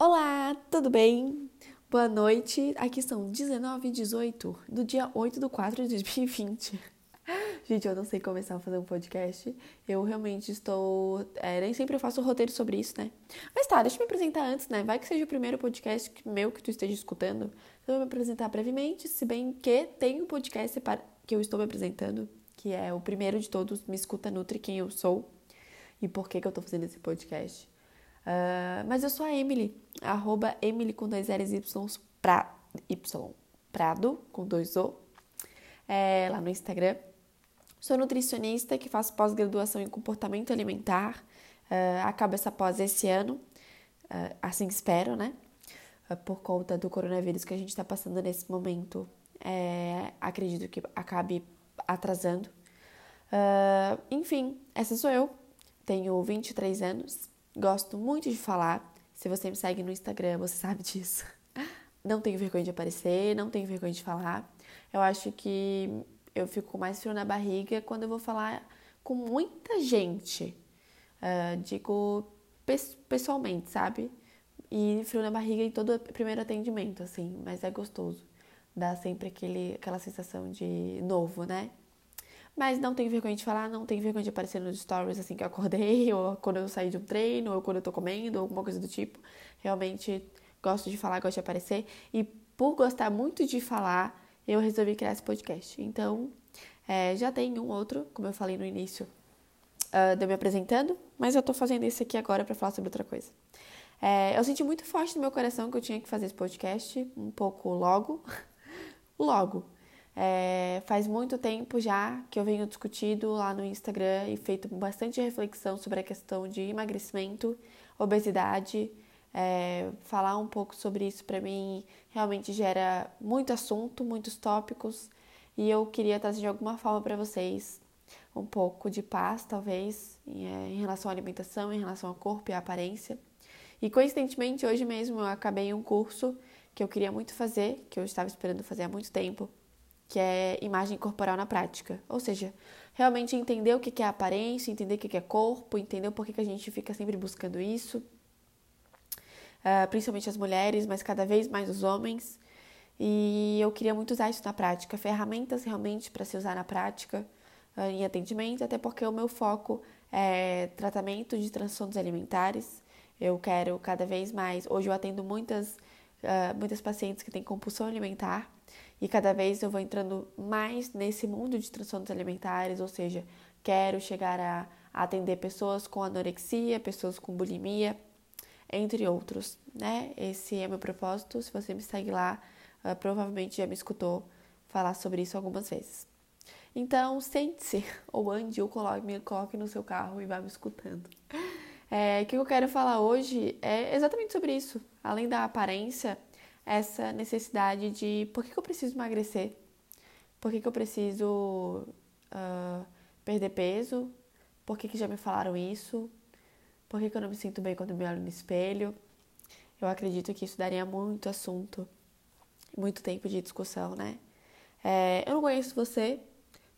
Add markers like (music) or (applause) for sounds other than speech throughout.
Olá, tudo bem? Boa noite. Aqui são 19 e 18 do dia 8 do 4 de 2020. (laughs) Gente, eu não sei começar a fazer um podcast. Eu realmente estou. É, nem sempre eu faço roteiro sobre isso, né? Mas tá, deixa eu me apresentar antes, né? Vai que seja o primeiro podcast meu que tu esteja escutando. Então, eu vou me apresentar brevemente, se bem que tem um podcast que eu estou me apresentando, que é o primeiro de todos, Me Escuta Nutri, quem eu sou e por que, que eu tô fazendo esse podcast. Uh, mas eu sou a Emily, arroba Emily com dois L's y, pra, y Prado, com dois O, é, lá no Instagram. Sou nutricionista que faço pós-graduação em comportamento alimentar. Uh, acabo essa pós esse ano, uh, assim espero, né? Uh, por conta do coronavírus que a gente está passando nesse momento, é, acredito que acabe atrasando. enfim, essa sou eu, tenho 23 anos, Gosto muito de falar. Se você me segue no Instagram, você (laughs) sabe disso. Não tenho vergonha de aparecer, não tenho vergonha de falar. Eu acho que eu fico mais frio na barriga quando eu vou falar com muita gente. Uh, digo pessoalmente, sabe? E frio na barriga em todo primeiro atendimento, assim, mas é gostoso. Dá sempre aquele, aquela sensação de novo, né? Mas não tenho vergonha de falar, não tenho vergonha de aparecer nos stories assim que eu acordei, (laughs) ou quando eu saí de um treino, ou quando eu tô comendo, ou alguma coisa do tipo. Realmente gosto de falar, gosto de aparecer. E por gostar muito de falar, eu resolvi criar esse podcast. Então, é, já tem um outro, como eu falei no início, uh, de eu me apresentando, mas eu tô fazendo esse aqui agora para falar sobre outra coisa. É, eu senti muito forte no meu coração que eu tinha que fazer esse podcast, um pouco logo. (laughs) logo. É, faz muito tempo já que eu venho discutindo lá no Instagram e feito bastante reflexão sobre a questão de emagrecimento, obesidade. É, falar um pouco sobre isso para mim realmente gera muito assunto, muitos tópicos e eu queria trazer de alguma forma para vocês um pouco de paz, talvez, em, é, em relação à alimentação, em relação ao corpo e à aparência. E coincidentemente, hoje mesmo eu acabei um curso que eu queria muito fazer, que eu estava esperando fazer há muito tempo, que é imagem corporal na prática. Ou seja, realmente entender o que é aparência, entender o que é corpo, entender por que a gente fica sempre buscando isso. Uh, principalmente as mulheres, mas cada vez mais os homens. E eu queria muito usar isso na prática, ferramentas realmente para se usar na prática, uh, em atendimento, até porque o meu foco é tratamento de transtornos alimentares. Eu quero cada vez mais. Hoje eu atendo muitas, uh, muitas pacientes que têm compulsão alimentar e cada vez eu vou entrando mais nesse mundo de transtornos alimentares, ou seja, quero chegar a, atender pessoas com anorexia, pessoas com bulimia, entre outros, né? Esse é meu propósito. Se você me segue lá, uh, provavelmente já me escutou falar sobre isso algumas vezes. Então, sente-se, (laughs) ou ande, ou coloque, me coloque no seu carro e vá me escutando. É, o que eu quero falar hoje é exatamente sobre isso. Além da aparência, essa necessidade de por que, que eu preciso emagrecer? Por que, que eu preciso uh, perder peso? Por que, que já me falaram isso? Por que, que eu não me sinto bem quando me olho no espelho? Eu acredito que isso daria muito assunto, muito tempo de discussão, né? É, eu não conheço você,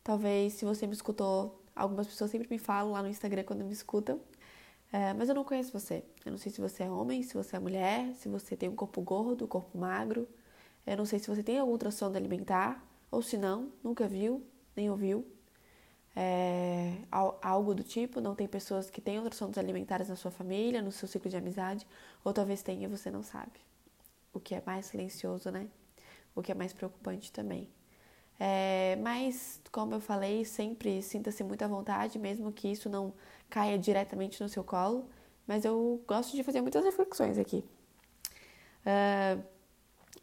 talvez se você me escutou, algumas pessoas sempre me falam lá no Instagram quando me escutam, é, mas eu não conheço você. Eu não sei se você é homem, se você é mulher, se você tem um corpo gordo, corpo magro. Eu não sei se você tem algum transtorno alimentar, ou se não, nunca viu, nem ouviu. É, algo do tipo, não tem pessoas que tenham transtornos alimentares na sua família, no seu ciclo de amizade, ou talvez tenha e você não sabe. O que é mais silencioso, né? O que é mais preocupante também. É, mas, como eu falei, sempre sinta-se muito à vontade, mesmo que isso não caia diretamente no seu colo. Mas eu gosto de fazer muitas reflexões aqui. Uh,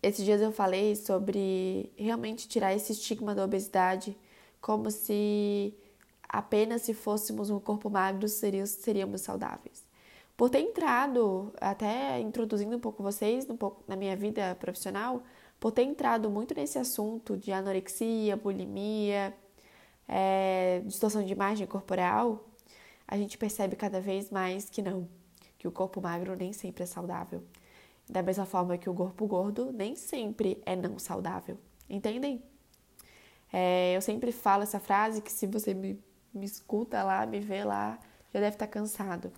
esses dias eu falei sobre realmente tirar esse estigma da obesidade, como se apenas se fôssemos um corpo magro seríamos, saudáveis. Por ter entrado, até introduzindo um pouco vocês um pouco na minha vida profissional, por ter entrado muito nesse assunto de anorexia, bulimia, é, distorção de imagem corporal, a gente percebe cada vez mais que não, que o corpo magro nem sempre é saudável. Da mesma forma que o corpo gordo nem sempre é não saudável. Entendem? É, eu sempre falo essa frase que se você me, me escuta lá, me vê lá, já deve estar cansado.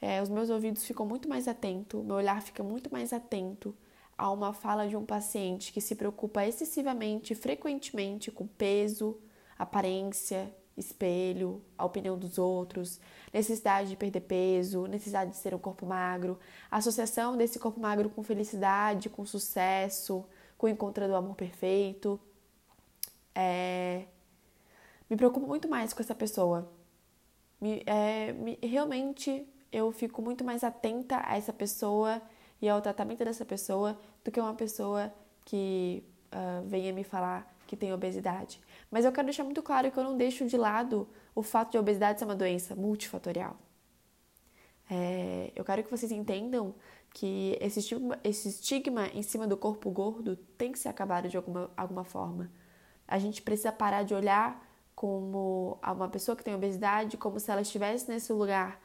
é, os meus ouvidos ficam muito mais atentos, meu olhar fica muito mais atento a uma fala de um paciente que se preocupa excessivamente, frequentemente com peso, aparência, espelho, a opinião dos outros, necessidade de perder peso, necessidade de ser um corpo magro, associação desse corpo magro com felicidade, com sucesso, com encontrando o amor perfeito. É... Me preocupo muito mais com essa pessoa. Me, é, me, realmente eu fico muito mais atenta a essa pessoa e ao tratamento dessa pessoa do que uma pessoa que uh, venha me falar que tem obesidade. Mas eu quero deixar muito claro que eu não deixo de lado o fato de a obesidade ser uma doença multifatorial. É, eu quero que vocês entendam que esse estigma, esse estigma em cima do corpo gordo tem que ser acabado de alguma, alguma forma. A gente precisa parar de olhar como uma pessoa que tem obesidade como se ela estivesse nesse lugar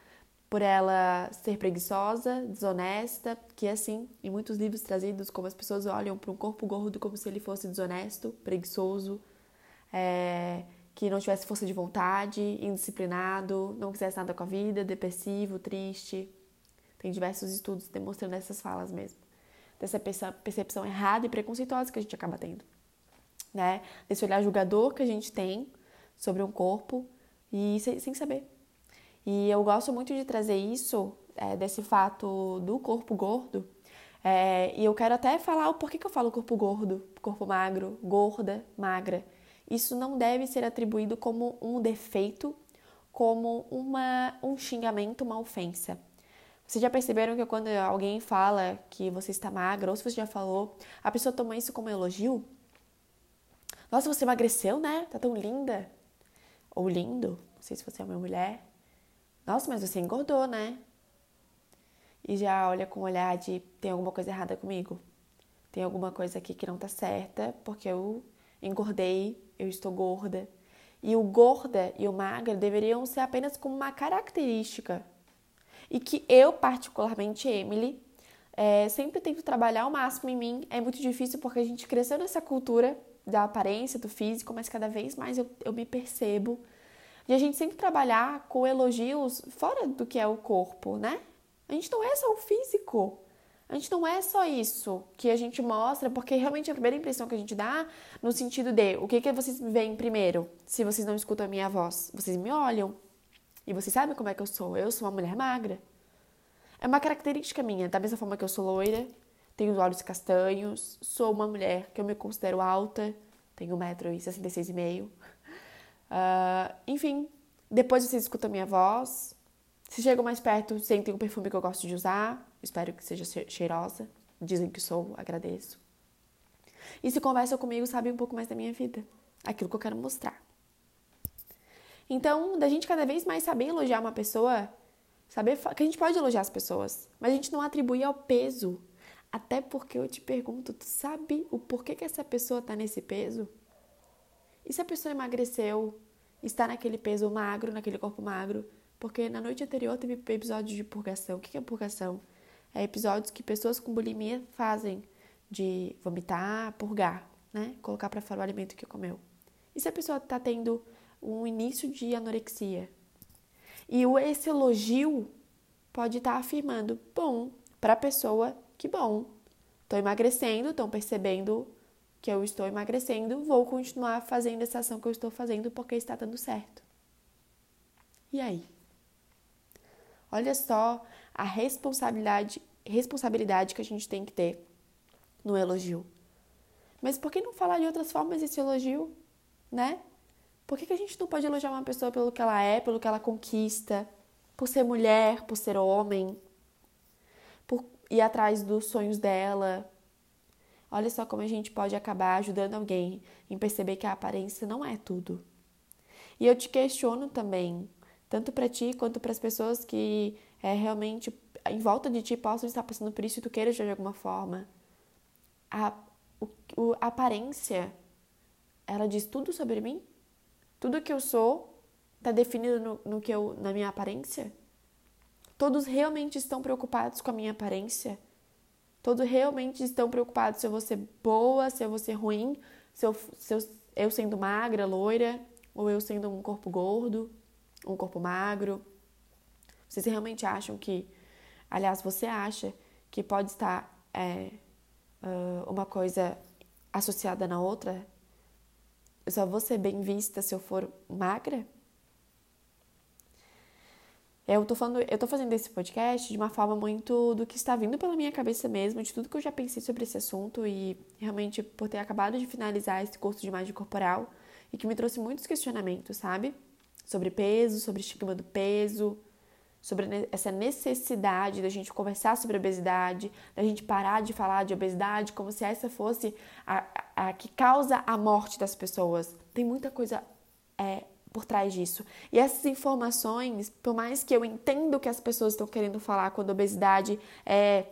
por ela ser preguiçosa, desonesta, que é assim, em muitos livros trazidos, como as pessoas olham para um corpo gordo como se ele fosse desonesto, preguiçoso, é, que não tivesse força de vontade, indisciplinado, não quisesse nada com a vida, depressivo, triste. Tem diversos estudos demonstrando essas falas mesmo. Dessa percepção errada e preconceituosa que a gente acaba tendo. Né? Desse olhar julgador que a gente tem sobre um corpo e sem, sem saber e eu gosto muito de trazer isso, é, desse fato do corpo gordo. É, e eu quero até falar o porquê que eu falo corpo gordo, corpo magro, gorda, magra. Isso não deve ser atribuído como um defeito, como uma, um xingamento, uma ofensa. Vocês já perceberam que quando alguém fala que você está magra, ou se você já falou, a pessoa toma isso como elogio? Nossa, você emagreceu, né? Tá tão linda. Ou lindo, não sei se você é uma mulher. Nossa, mas você engordou, né? E já olha com o olhar de tem alguma coisa errada comigo? Tem alguma coisa aqui que não tá certa, porque eu engordei, eu estou gorda. E o gorda e o magra deveriam ser apenas como uma característica. E que eu, particularmente, Emily, é, sempre tento trabalhar ao máximo em mim. É muito difícil porque a gente cresceu nessa cultura da aparência, do físico, mas cada vez mais eu, eu me percebo e a gente sempre trabalhar com elogios fora do que é o corpo, né? A gente não é só o físico. A gente não é só isso que a gente mostra, porque realmente a primeira impressão que a gente dá, no sentido de o que, que vocês veem primeiro, se vocês não escutam a minha voz? Vocês me olham. E vocês sabem como é que eu sou. Eu sou uma mulher magra. É uma característica minha, da mesma forma que eu sou loira, tenho os olhos castanhos, sou uma mulher que eu me considero alta, tenho 1,66m. Uh, enfim, depois vocês escutam a minha voz. Se chegam mais perto, sentem o perfume que eu gosto de usar. Espero que seja cheirosa. Dizem que sou, agradeço. E se conversam comigo, sabem um pouco mais da minha vida. Aquilo que eu quero mostrar. Então, da gente cada vez mais saber elogiar uma pessoa, saber que a gente pode elogiar as pessoas, mas a gente não atribui ao peso. Até porque eu te pergunto, tu sabe o porquê que essa pessoa tá nesse peso? E se a pessoa emagreceu, está naquele peso magro, naquele corpo magro, porque na noite anterior teve episódios de purgação. O que é purgação? É episódios que pessoas com bulimia fazem de vomitar, purgar, né? Colocar para fora o alimento que comeu. E se a pessoa está tendo um início de anorexia? E esse elogio pode estar tá afirmando, bom, para a pessoa, que bom, estou emagrecendo, estão percebendo que eu estou emagrecendo, vou continuar fazendo essa ação que eu estou fazendo porque está dando certo. E aí? Olha só a responsabilidade, responsabilidade que a gente tem que ter no elogio. Mas por que não falar de outras formas esse elogio, né? Por que, que a gente não pode elogiar uma pessoa pelo que ela é, pelo que ela conquista, por ser mulher, por ser homem, por ir atrás dos sonhos dela, Olha só como a gente pode acabar ajudando alguém em perceber que a aparência não é tudo. E eu te questiono também, tanto para ti quanto para as pessoas que é, realmente em volta de ti possam estar passando por isso e tu queiras de alguma forma. A, o, a aparência, ela diz tudo sobre mim? Tudo que eu sou está definido no, no que eu, na minha aparência? Todos realmente estão preocupados com a minha aparência? Todos realmente estão preocupados se eu vou ser boa, se eu vou ser ruim, se eu, se eu, eu sendo magra, loira, ou eu sendo um corpo gordo, um corpo magro. Vocês realmente acham que, aliás, você acha que pode estar é, uma coisa associada na outra? Eu só vou ser bem vista se eu for magra? Eu tô, falando, eu tô fazendo esse podcast de uma forma muito do que está vindo pela minha cabeça mesmo, de tudo que eu já pensei sobre esse assunto e realmente por ter acabado de finalizar esse curso de imagem corporal e que me trouxe muitos questionamentos, sabe? Sobre peso, sobre estigma do peso, sobre essa necessidade da gente conversar sobre obesidade, da gente parar de falar de obesidade como se essa fosse a, a, a que causa a morte das pessoas. Tem muita coisa é, por trás disso. E essas informações, por mais que eu entenda o que as pessoas estão querendo falar quando a obesidade é,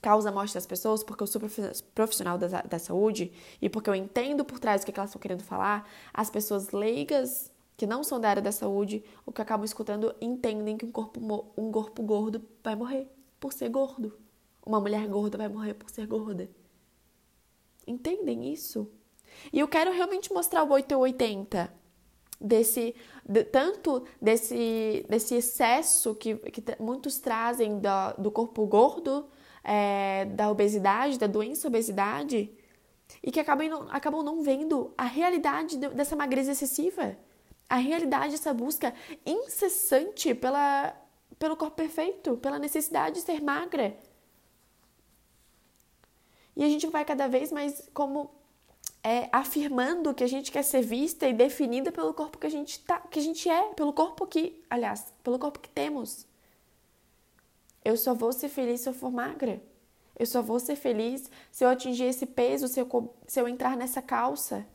causa morte das pessoas, porque eu sou profissional da, da saúde e porque eu entendo por trás o que elas estão querendo falar, as pessoas leigas que não são da área da saúde, o que acabam escutando, entendem que um corpo, um corpo gordo vai morrer por ser gordo. Uma mulher gorda vai morrer por ser gorda. Entendem isso? E eu quero realmente mostrar o 880 desse de, tanto desse, desse excesso que, que muitos trazem do, do corpo gordo, é, da obesidade, da doença obesidade, e que acabam, acabam não vendo a realidade dessa magreza excessiva, a realidade dessa busca incessante pela, pelo corpo perfeito, pela necessidade de ser magra. E a gente vai cada vez mais como é, afirmando que a gente quer ser vista e definida pelo corpo que a gente tá, que a gente é, pelo corpo que, aliás, pelo corpo que temos. Eu só vou ser feliz se eu for magra. Eu só vou ser feliz se eu atingir esse peso, se eu, se eu entrar nessa calça.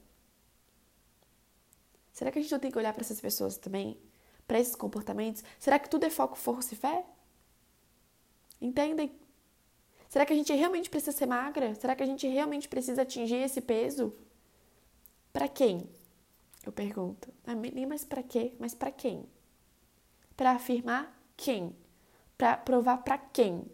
Será que a gente não tem que olhar para essas pessoas também? Para esses comportamentos? Será que tudo é foco, força e fé? Entendem? Será que a gente realmente precisa ser magra? Será que a gente realmente precisa atingir esse peso? Para quem? Eu pergunto. Ah, nem mais para quê, mas para quem? Para afirmar quem? Para provar para quem?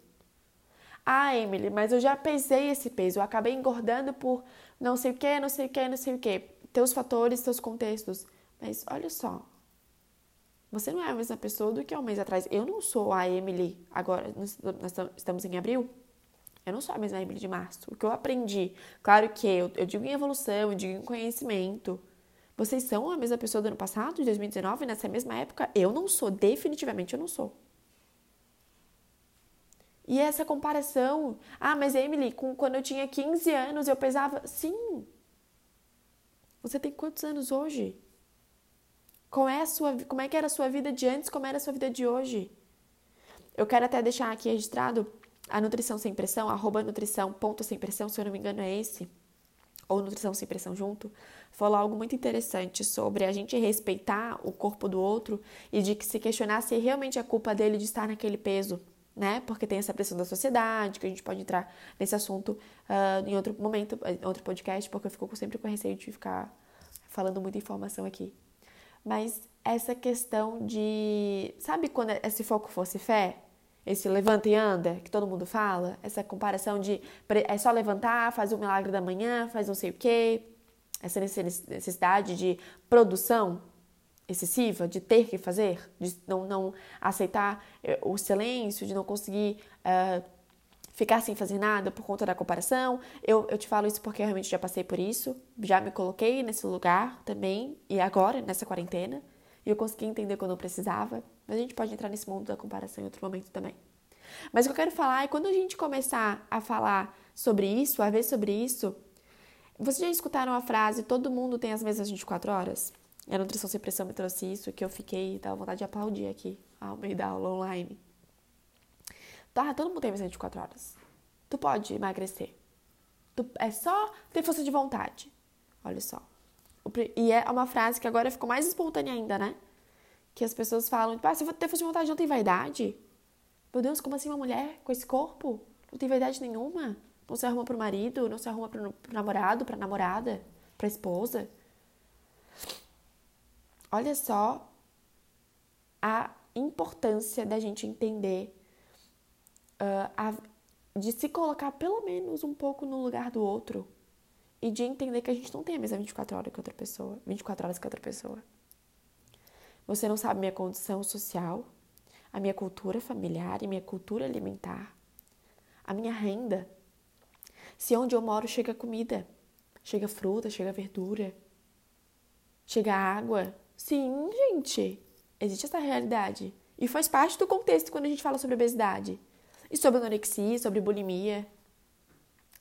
Ah, Emily, mas eu já pesei esse peso, eu acabei engordando por não sei o que, não sei o que, não sei o que. Teus fatores, teus contextos. Mas olha só, você não é a mesma pessoa do que há um mês atrás. Eu não sou a Emily, agora nós estamos em abril, eu não sou a mesma Emily de março. O que eu aprendi, claro que eu, eu digo em evolução, eu digo em conhecimento. Vocês são a mesma pessoa do ano passado, de 2019, nessa mesma época? Eu não sou, definitivamente eu não sou. E essa comparação, ah, mas Emily, com, quando eu tinha 15 anos eu pesava. Sim! Você tem quantos anos hoje? Como é, a sua, como é que era a sua vida de antes, como era a sua vida de hoje? Eu quero até deixar aqui registrado a nutrição sem pressão, arroba nutrição ponto sem pressão, se eu não me engano é esse, ou nutrição sem pressão junto, falou algo muito interessante sobre a gente respeitar o corpo do outro e de que se questionar se realmente é culpa dele de estar naquele peso, né? Porque tem essa pressão da sociedade, que a gente pode entrar nesse assunto uh, em outro momento, em outro podcast, porque eu fico sempre com receio de ficar falando muita informação aqui. Mas essa questão de. Sabe quando esse foco fosse fé? Esse levanta e anda que todo mundo fala, essa comparação de é só levantar, faz o milagre da manhã, faz não sei o quê, essa necessidade de produção excessiva, de ter que fazer, de não, não aceitar eh, o silêncio, de não conseguir uh, ficar sem fazer nada por conta da comparação. Eu, eu te falo isso porque eu realmente já passei por isso, já me coloquei nesse lugar também, e agora, nessa quarentena, e eu consegui entender quando eu precisava. Mas a gente pode entrar nesse mundo da comparação em outro momento também. Mas o que eu quero falar é quando a gente começar a falar sobre isso, a ver sobre isso, vocês já escutaram a frase todo mundo tem as mesmas 24 horas? A Nutrição Sem Pressão me trouxe isso, que eu fiquei, tava vontade de aplaudir aqui, ao meio da aula online. Tá, todo mundo tem as mesmas 24 horas. Tu pode emagrecer. Tu, é só ter força de vontade. Olha só. E é uma frase que agora ficou mais espontânea ainda, né? Que as pessoas falam, ah, se você de vontade, não tem vaidade? Meu Deus, como assim uma mulher com esse corpo? Não tem vaidade nenhuma? Não se arruma pro marido, não se arruma pro, pro namorado, pra namorada, pra esposa? Olha só a importância da gente entender, uh, a, de se colocar pelo menos um pouco no lugar do outro e de entender que a gente não tem a mesma 24 horas que outra pessoa, 24 horas que outra pessoa. Você não sabe minha condição social. a minha cultura familiar e minha cultura alimentar, a minha renda. Se onde eu moro chega comida, chega fruta, chega verdura, chega água. Sim, gente, existe essa realidade. E faz parte do contexto quando a gente fala sobre obesidade. E sobre anorexia, sobre bulimia.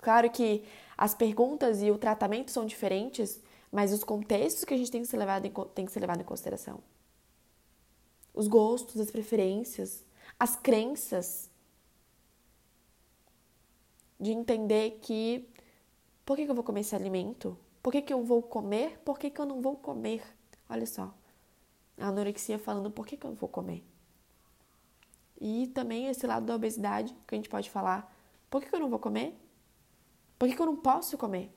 Claro que as perguntas e o tratamento são diferentes, mas os contextos que a gente tem que ser levado em, tem que ser levado em consideração. Os gostos, as preferências, as crenças. De entender que por que, que eu vou comer esse alimento? Por que, que eu vou comer? Por que, que eu não vou comer? Olha só. A anorexia falando por que, que eu não vou comer. E também esse lado da obesidade, que a gente pode falar, por que, que eu não vou comer? Por que, que eu não posso comer?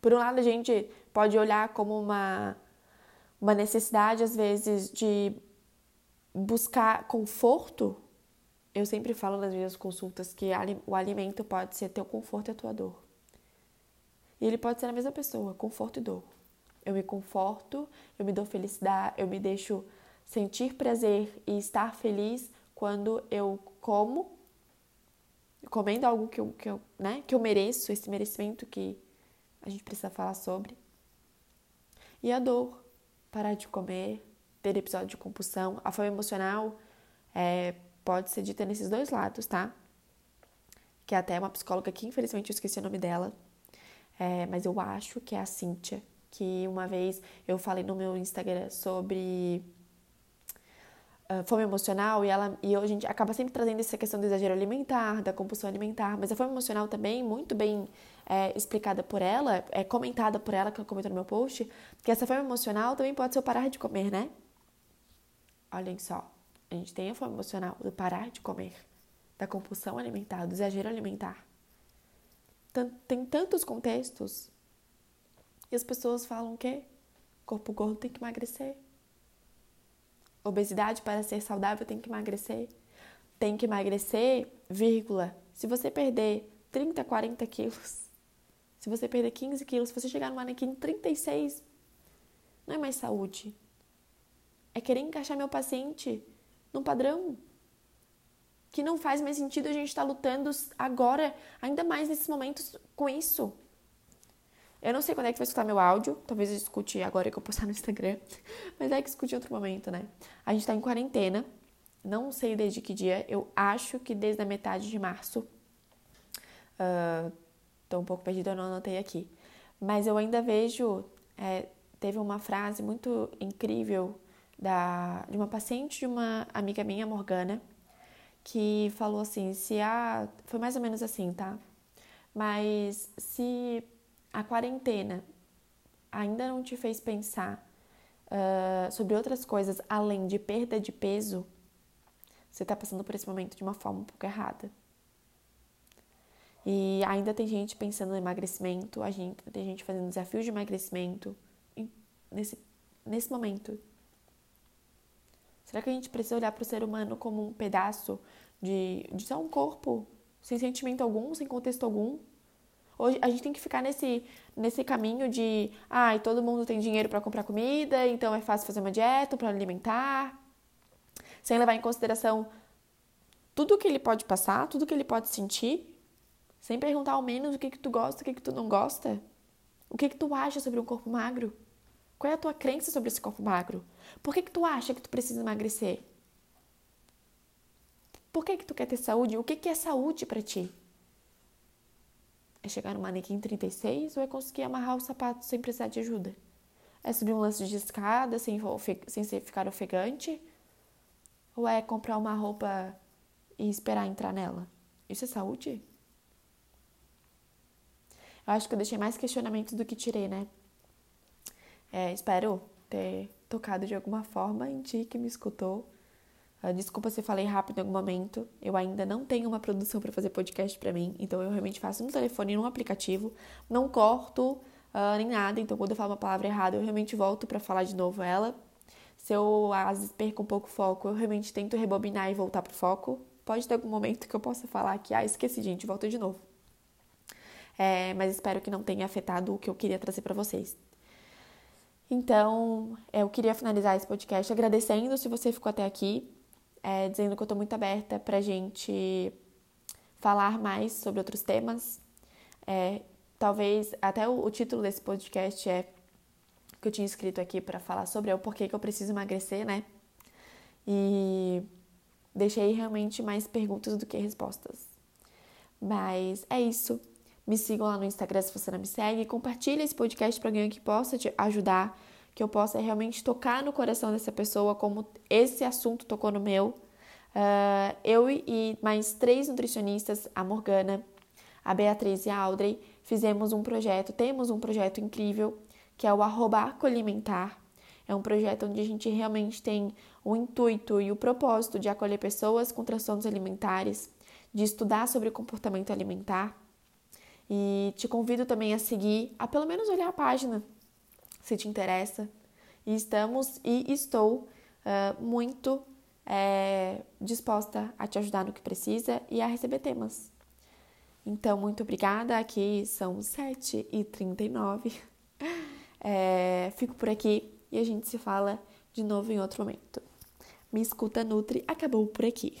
Por um lado, a gente pode olhar como uma, uma necessidade, às vezes, de buscar conforto. Eu sempre falo nas minhas consultas que o alimento pode ser teu conforto e a tua dor. E ele pode ser a mesma pessoa, conforto e dor. Eu me conforto, eu me dou felicidade, eu me deixo sentir prazer e estar feliz quando eu como, comendo algo que eu, que eu, né, que eu mereço, esse merecimento que a gente precisa falar sobre. E a dor, parar de comer, ter episódio de compulsão. A fome emocional é, pode ser dita nesses dois lados, tá? Que até uma psicóloga que, infelizmente, eu esqueci o nome dela. É, mas eu acho que é a Cíntia, que uma vez eu falei no meu Instagram sobre fome emocional e ela e a gente acaba sempre trazendo essa questão do exagero alimentar, da compulsão alimentar, mas a fome emocional também muito bem é, explicada por ela, é comentada por ela, que eu comento no meu post, que essa fome emocional também pode ser o parar de comer, né? Olhem só, a gente tem a fome emocional do parar de comer, da compulsão alimentar, do exagero alimentar. Tem tantos contextos e as pessoas falam que corpo gordo tem que emagrecer. Obesidade para ser saudável tem que emagrecer. Tem que emagrecer, vírgula. Se você perder 30, 40 quilos, se você perder 15 quilos, se você chegar no manequim 36, não é mais saúde. É querer encaixar meu paciente num padrão que não faz mais sentido a gente estar tá lutando agora, ainda mais nesses momentos com isso. Eu não sei quando é que vai escutar meu áudio, talvez eu escute agora que eu postar no Instagram, (laughs) mas é que escute em outro momento, né? A gente tá em quarentena, não sei desde que dia, eu acho que desde a metade de março. Uh, Tô um pouco perdida, eu não anotei aqui. Mas eu ainda vejo. É, teve uma frase muito incrível da, de uma paciente de uma amiga minha, Morgana, que falou assim: se a. Foi mais ou menos assim, tá? Mas se a quarentena ainda não te fez pensar uh, sobre outras coisas além de perda de peso, você está passando por esse momento de uma forma um pouco errada. E ainda tem gente pensando em emagrecimento, a gente, tem gente fazendo desafios de emagrecimento nesse, nesse momento. Será que a gente precisa olhar para o ser humano como um pedaço de, de só um corpo, sem sentimento algum, sem contexto algum? Hoje a gente tem que ficar nesse, nesse caminho de, ai, ah, todo mundo tem dinheiro para comprar comida, então é fácil fazer uma dieta para alimentar, sem levar em consideração tudo que ele pode passar, tudo que ele pode sentir sem perguntar ao menos o que, que tu gosta, o que, que tu não gosta. O que, que tu acha sobre um corpo magro? Qual é a tua crença sobre esse corpo magro? Por que, que tu acha que tu precisa emagrecer? Por que, que tu quer ter saúde? O que, que é saúde para ti? É chegar no manequim 36 ou é conseguir amarrar o sapato sem precisar de ajuda? É subir um lance de escada sem, sem ficar ofegante? Ou é comprar uma roupa e esperar entrar nela? Isso é saúde? Eu acho que eu deixei mais questionamentos do que tirei, né? É, espero ter tocado de alguma forma em ti que me escutou. Uh, desculpa se falei rápido em algum momento. Eu ainda não tenho uma produção para fazer podcast para mim, então eu realmente faço no telefone, num aplicativo. Não corto uh, nem nada, então quando eu falo uma palavra errada, eu realmente volto para falar de novo ela. Se eu às vezes perco um pouco o foco, eu realmente tento rebobinar e voltar pro foco. Pode ter algum momento que eu possa falar que, ah, esqueci, gente, volta de novo é, mas espero que não tenha afetado o que eu queria trazer para vocês. Então, eu queria finalizar esse podcast agradecendo se você ficou até aqui. É, dizendo que eu tô muito aberta pra gente falar mais sobre outros temas. É, talvez até o, o, título desse podcast é que eu tinha escrito aqui para falar sobre é o porquê que eu preciso emagrecer, né? E deixei realmente mais perguntas do que respostas. Mas é isso. Me sigam lá no Instagram se você não me segue. Compartilhe esse podcast para alguém que possa te ajudar, que eu possa realmente tocar no coração dessa pessoa, como esse assunto tocou no meu. Uh, eu e mais três nutricionistas, a Morgana, a Beatriz e a Audrey, fizemos um projeto, temos um projeto incrível, que é o arroba alimentar. É um projeto onde a gente realmente tem o intuito e o propósito de acolher pessoas com transtornos alimentares, de estudar sobre comportamento alimentar. E te convido também a seguir, a pelo menos olhar a página, se te interessa. E estamos e estou uh, muito é, disposta a te ajudar no que precisa e a receber temas. Então, muito obrigada. Aqui são 7h39. (laughs) É, fico por aqui e a gente se fala de novo em outro momento. Me escuta Nutri acabou por aqui.